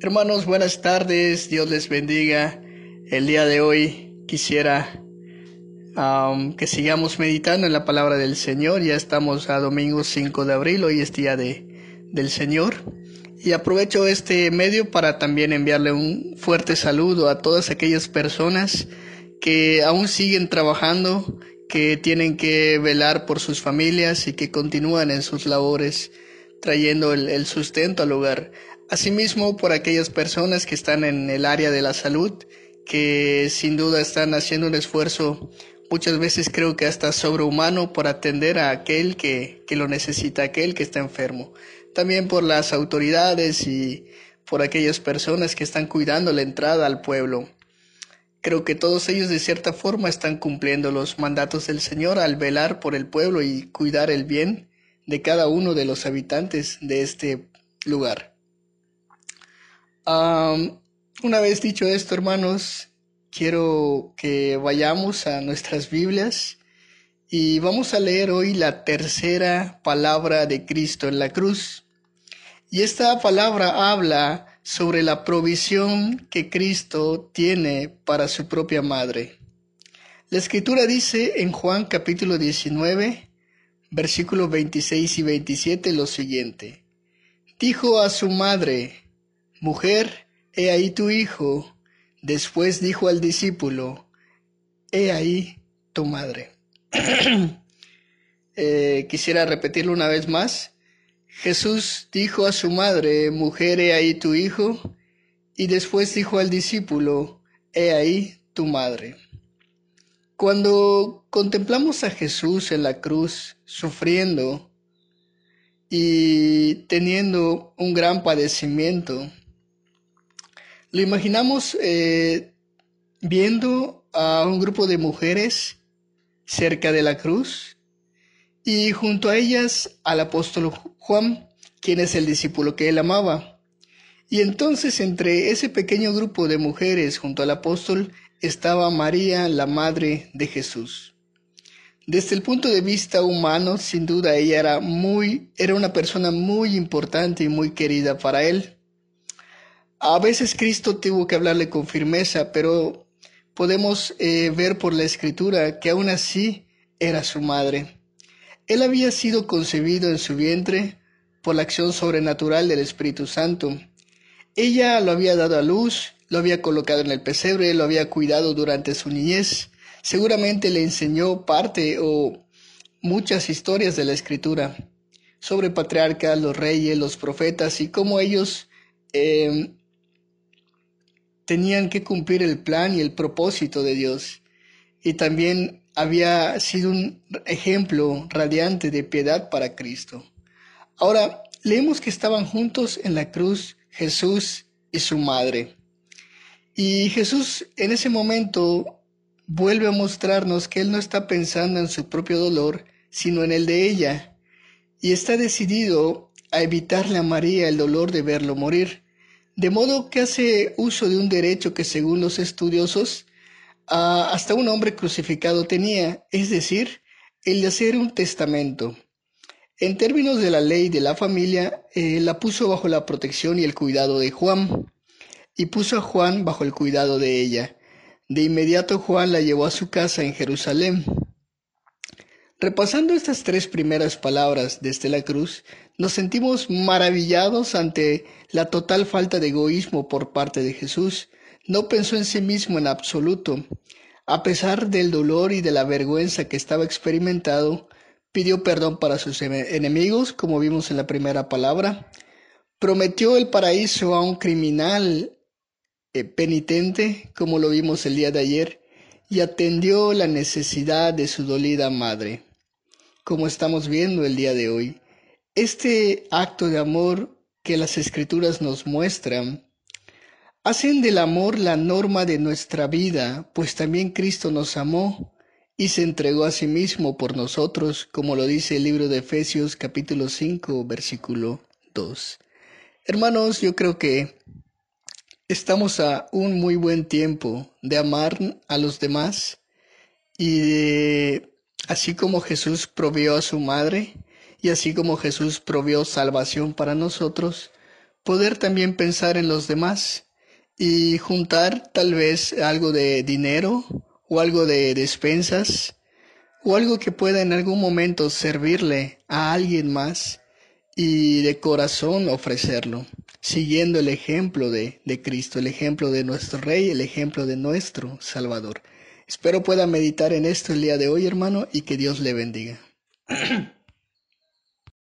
Hermanos, buenas tardes, Dios les bendiga. El día de hoy quisiera que sigamos meditando en la palabra del Señor. Ya estamos a domingo 5 de abril, hoy es día de, del Señor. Y aprovecho este medio para también enviarle un fuerte saludo a todas aquellas personas que aún siguen trabajando, que tienen que velar por sus familias y que continúan en sus labores trayendo el, el sustento al hogar. Asimismo, por aquellas personas que están en el área de la salud, que sin duda están haciendo un esfuerzo, muchas veces creo que hasta sobrehumano, por atender a aquel que, que lo necesita, aquel que está enfermo. También por las autoridades y por aquellas personas que están cuidando la entrada al pueblo. Creo que todos ellos de cierta forma están cumpliendo los mandatos del Señor al velar por el pueblo y cuidar el bien de cada uno de los habitantes de este lugar una vez dicho esto, hermanos, quiero que vayamos a nuestras Biblias y vamos a leer hoy la tercera palabra de Cristo en la cruz. Y esta palabra habla sobre la provisión que Cristo tiene para su propia madre. La escritura dice en Juan capítulo 19, versículos 26 y 27 lo siguiente. Dijo a su madre, Mujer, he ahí tu hijo. Después dijo al discípulo, he ahí tu madre. Eh, quisiera repetirlo una vez más. Jesús dijo a su madre, mujer, he ahí tu hijo. Y después dijo al discípulo, he ahí tu madre. Cuando contemplamos a Jesús en la cruz, sufriendo y teniendo un gran padecimiento, lo imaginamos eh, viendo a un grupo de mujeres cerca de la cruz y junto a ellas al apóstol Juan, quien es el discípulo que él amaba. Y entonces entre ese pequeño grupo de mujeres junto al apóstol estaba María, la madre de Jesús. Desde el punto de vista humano, sin duda ella era muy era una persona muy importante y muy querida para él. A veces Cristo tuvo que hablarle con firmeza, pero podemos eh, ver por la escritura que aún así era su madre. Él había sido concebido en su vientre por la acción sobrenatural del Espíritu Santo. Ella lo había dado a luz, lo había colocado en el pesebre, lo había cuidado durante su niñez. Seguramente le enseñó parte o muchas historias de la escritura sobre patriarcas, los reyes, los profetas y cómo ellos eh, tenían que cumplir el plan y el propósito de Dios. Y también había sido un ejemplo radiante de piedad para Cristo. Ahora, leemos que estaban juntos en la cruz Jesús y su madre. Y Jesús en ese momento vuelve a mostrarnos que Él no está pensando en su propio dolor, sino en el de ella, y está decidido a evitarle a María el dolor de verlo morir de modo que hace uso de un derecho que según los estudiosos hasta un hombre crucificado tenía, es decir, el de hacer un testamento. En términos de la ley de la familia, eh, la puso bajo la protección y el cuidado de Juan, y puso a Juan bajo el cuidado de ella. De inmediato Juan la llevó a su casa en Jerusalén. Repasando estas tres primeras palabras desde la cruz, nos sentimos maravillados ante la total falta de egoísmo por parte de Jesús. No pensó en sí mismo en absoluto. A pesar del dolor y de la vergüenza que estaba experimentado, pidió perdón para sus enemigos, como vimos en la primera palabra. Prometió el paraíso a un criminal eh, penitente, como lo vimos el día de ayer, y atendió la necesidad de su dolida madre como estamos viendo el día de hoy. Este acto de amor que las escrituras nos muestran hacen del amor la norma de nuestra vida, pues también Cristo nos amó y se entregó a sí mismo por nosotros, como lo dice el libro de Efesios capítulo 5, versículo 2. Hermanos, yo creo que estamos a un muy buen tiempo de amar a los demás y de Así como Jesús provió a su madre y así como Jesús provió salvación para nosotros, poder también pensar en los demás y juntar tal vez algo de dinero o algo de despensas o algo que pueda en algún momento servirle a alguien más y de corazón ofrecerlo, siguiendo el ejemplo de, de Cristo, el ejemplo de nuestro Rey, el ejemplo de nuestro Salvador. Espero pueda meditar en esto el día de hoy, hermano, y que Dios le bendiga.